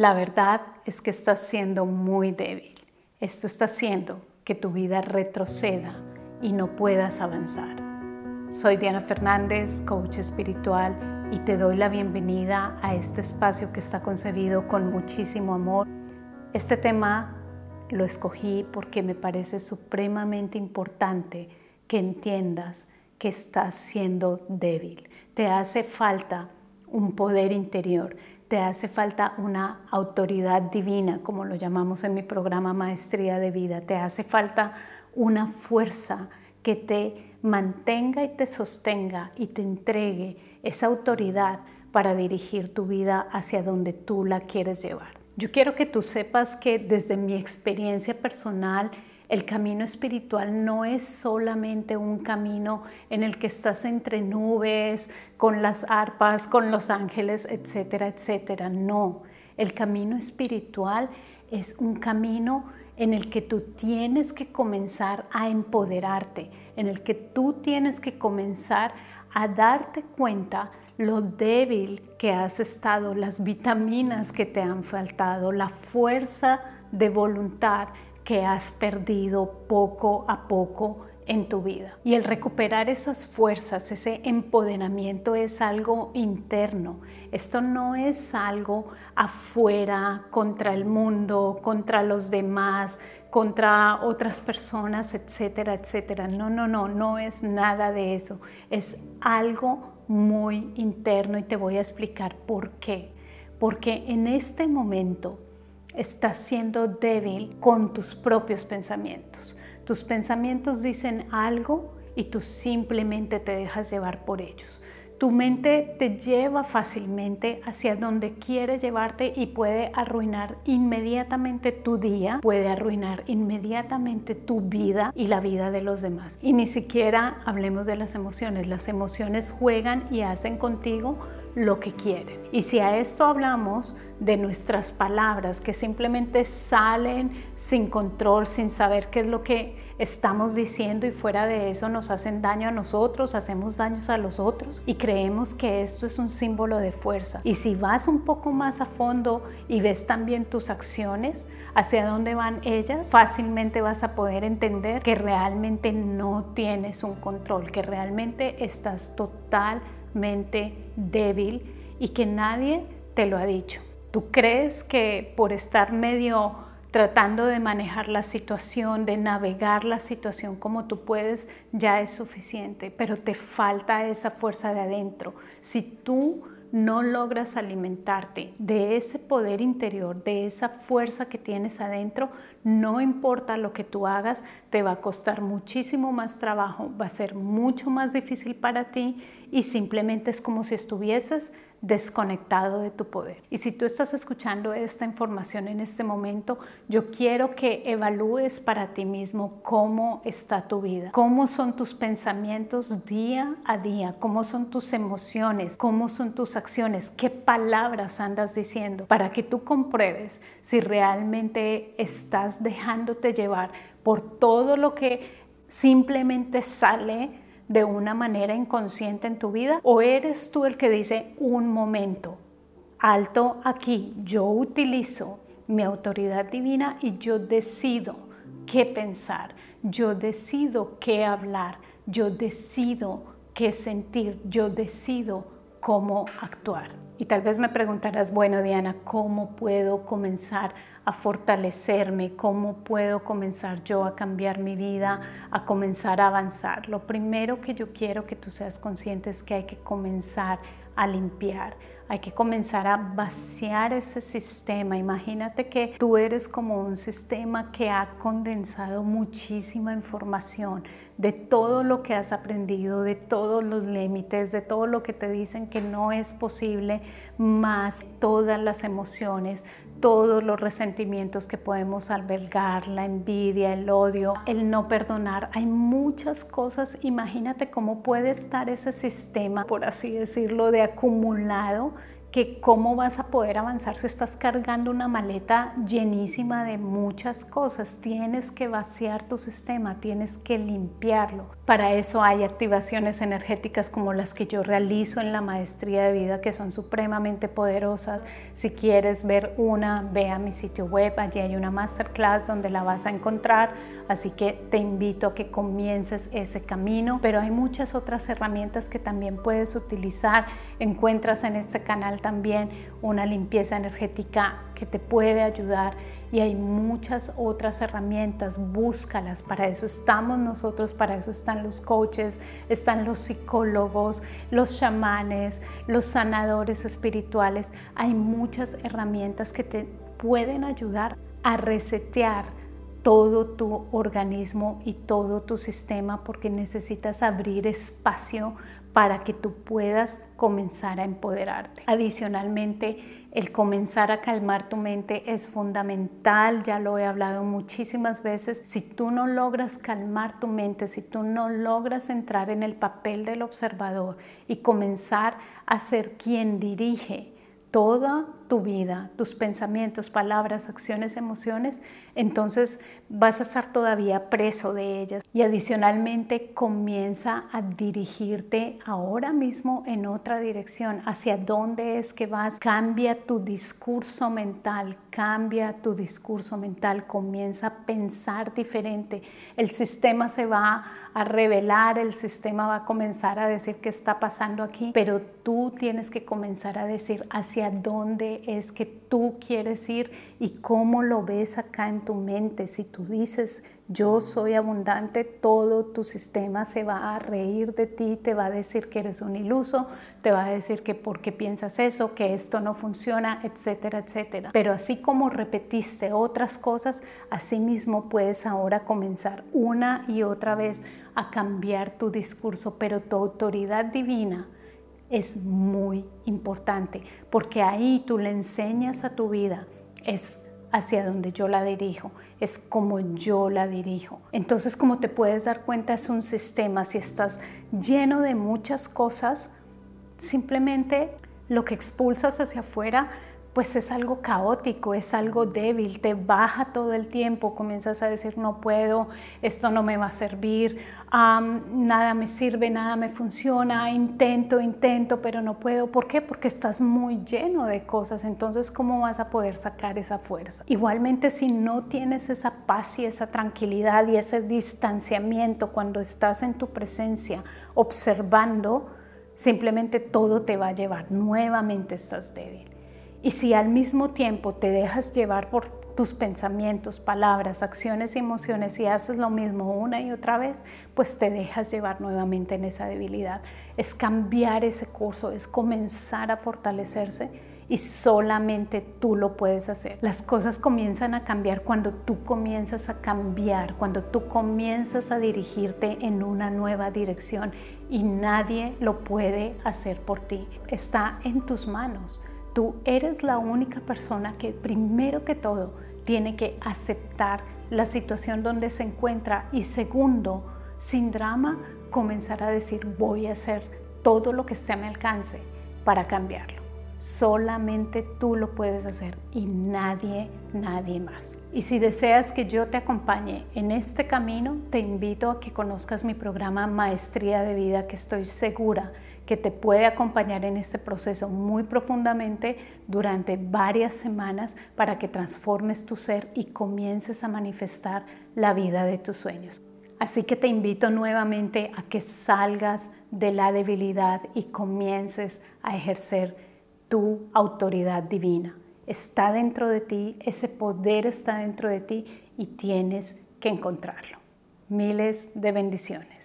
La verdad es que estás siendo muy débil. Esto está haciendo que tu vida retroceda y no puedas avanzar. Soy Diana Fernández, coach espiritual, y te doy la bienvenida a este espacio que está concebido con muchísimo amor. Este tema lo escogí porque me parece supremamente importante que entiendas que estás siendo débil. Te hace falta un poder interior, te hace falta una autoridad divina, como lo llamamos en mi programa Maestría de Vida, te hace falta una fuerza que te mantenga y te sostenga y te entregue esa autoridad para dirigir tu vida hacia donde tú la quieres llevar. Yo quiero que tú sepas que desde mi experiencia personal, el camino espiritual no es solamente un camino en el que estás entre nubes, con las arpas, con los ángeles, etcétera, etcétera. No, el camino espiritual es un camino en el que tú tienes que comenzar a empoderarte, en el que tú tienes que comenzar a darte cuenta lo débil que has estado, las vitaminas que te han faltado, la fuerza de voluntad que has perdido poco a poco en tu vida. Y el recuperar esas fuerzas, ese empoderamiento es algo interno. Esto no es algo afuera, contra el mundo, contra los demás, contra otras personas, etcétera, etcétera. No, no, no, no es nada de eso. Es algo muy interno y te voy a explicar por qué. Porque en este momento estás siendo débil con tus propios pensamientos. Tus pensamientos dicen algo y tú simplemente te dejas llevar por ellos. Tu mente te lleva fácilmente hacia donde quiere llevarte y puede arruinar inmediatamente tu día, puede arruinar inmediatamente tu vida y la vida de los demás. Y ni siquiera hablemos de las emociones. Las emociones juegan y hacen contigo lo que quieren. Y si a esto hablamos de nuestras palabras que simplemente salen sin control, sin saber qué es lo que estamos diciendo y fuera de eso nos hacen daño a nosotros, hacemos daños a los otros y creemos que esto es un símbolo de fuerza. Y si vas un poco más a fondo y ves también tus acciones, hacia dónde van ellas, fácilmente vas a poder entender que realmente no tienes un control, que realmente estás totalmente mente débil y que nadie te lo ha dicho. Tú crees que por estar medio tratando de manejar la situación, de navegar la situación como tú puedes, ya es suficiente, pero te falta esa fuerza de adentro. Si tú no logras alimentarte de ese poder interior, de esa fuerza que tienes adentro, no importa lo que tú hagas, te va a costar muchísimo más trabajo, va a ser mucho más difícil para ti y simplemente es como si estuvieses desconectado de tu poder. Y si tú estás escuchando esta información en este momento, yo quiero que evalúes para ti mismo cómo está tu vida, cómo son tus pensamientos día a día, cómo son tus emociones, cómo son tus acciones, qué palabras andas diciendo, para que tú compruebes si realmente estás dejándote llevar por todo lo que simplemente sale de una manera inconsciente en tu vida? ¿O eres tú el que dice, un momento, alto aquí, yo utilizo mi autoridad divina y yo decido qué pensar, yo decido qué hablar, yo decido qué sentir, yo decido cómo actuar? Y tal vez me preguntarás, bueno Diana, ¿cómo puedo comenzar a fortalecerme? ¿Cómo puedo comenzar yo a cambiar mi vida, a comenzar a avanzar? Lo primero que yo quiero que tú seas consciente es que hay que comenzar a limpiar, hay que comenzar a vaciar ese sistema. Imagínate que tú eres como un sistema que ha condensado muchísima información de todo lo que has aprendido, de todos los límites, de todo lo que te dicen que no es posible, más todas las emociones, todos los resentimientos que podemos albergar, la envidia, el odio, el no perdonar. Hay muchas cosas. Imagínate cómo puede estar ese sistema, por así decirlo, de acumulado que cómo vas a poder avanzar si estás cargando una maleta llenísima de muchas cosas. Tienes que vaciar tu sistema, tienes que limpiarlo. Para eso hay activaciones energéticas como las que yo realizo en la maestría de vida que son supremamente poderosas. Si quieres ver una, ve a mi sitio web, allí hay una masterclass donde la vas a encontrar, así que te invito a que comiences ese camino, pero hay muchas otras herramientas que también puedes utilizar. Encuentras en este canal también una limpieza energética que te puede ayudar y hay muchas otras herramientas, búscalas, para eso estamos nosotros, para eso están los coaches, están los psicólogos, los chamanes, los sanadores espirituales, hay muchas herramientas que te pueden ayudar a resetear todo tu organismo y todo tu sistema porque necesitas abrir espacio para que tú puedas comenzar a empoderarte. Adicionalmente, el comenzar a calmar tu mente es fundamental, ya lo he hablado muchísimas veces. Si tú no logras calmar tu mente, si tú no logras entrar en el papel del observador y comenzar a ser quien dirige toda tu vida, tus pensamientos, palabras, acciones, emociones, entonces vas a estar todavía preso de ellas. Y adicionalmente comienza a dirigirte ahora mismo en otra dirección, hacia dónde es que vas. Cambia tu discurso mental, cambia tu discurso mental, comienza a pensar diferente. El sistema se va a revelar, el sistema va a comenzar a decir qué está pasando aquí, pero tú tienes que comenzar a decir hacia dónde es que tú quieres ir y cómo lo ves acá en tu mente. Si tú dices, yo soy abundante, todo tu sistema se va a reír de ti, te va a decir que eres un iluso, te va a decir que por qué piensas eso, que esto no funciona, etcétera, etcétera. Pero así como repetiste otras cosas, así mismo puedes ahora comenzar una y otra vez a cambiar tu discurso, pero tu autoridad divina es muy importante porque ahí tú le enseñas a tu vida, es hacia donde yo la dirijo, es como yo la dirijo. Entonces, como te puedes dar cuenta, es un sistema, si estás lleno de muchas cosas, simplemente lo que expulsas hacia afuera pues es algo caótico, es algo débil, te baja todo el tiempo, comienzas a decir no puedo, esto no me va a servir, nada me sirve, nada me funciona, intento, intento, pero no puedo. ¿Por qué? Porque estás muy lleno de cosas, entonces ¿cómo vas a poder sacar esa fuerza? Igualmente si no tienes esa paz y esa tranquilidad y ese distanciamiento cuando estás en tu presencia observando, simplemente todo te va a llevar, nuevamente estás débil. Y si al mismo tiempo te dejas llevar por tus pensamientos, palabras, acciones y emociones y haces lo mismo una y otra vez, pues te dejas llevar nuevamente en esa debilidad. Es cambiar ese curso, es comenzar a fortalecerse y solamente tú lo puedes hacer. Las cosas comienzan a cambiar cuando tú comienzas a cambiar, cuando tú comienzas a dirigirte en una nueva dirección y nadie lo puede hacer por ti. Está en tus manos. Tú eres la única persona que primero que todo tiene que aceptar la situación donde se encuentra y segundo, sin drama, comenzar a decir voy a hacer todo lo que esté a mi alcance para cambiarlo. Solamente tú lo puedes hacer y nadie, nadie más. Y si deseas que yo te acompañe en este camino, te invito a que conozcas mi programa Maestría de Vida que estoy segura que te puede acompañar en este proceso muy profundamente durante varias semanas para que transformes tu ser y comiences a manifestar la vida de tus sueños. Así que te invito nuevamente a que salgas de la debilidad y comiences a ejercer tu autoridad divina. Está dentro de ti, ese poder está dentro de ti y tienes que encontrarlo. Miles de bendiciones.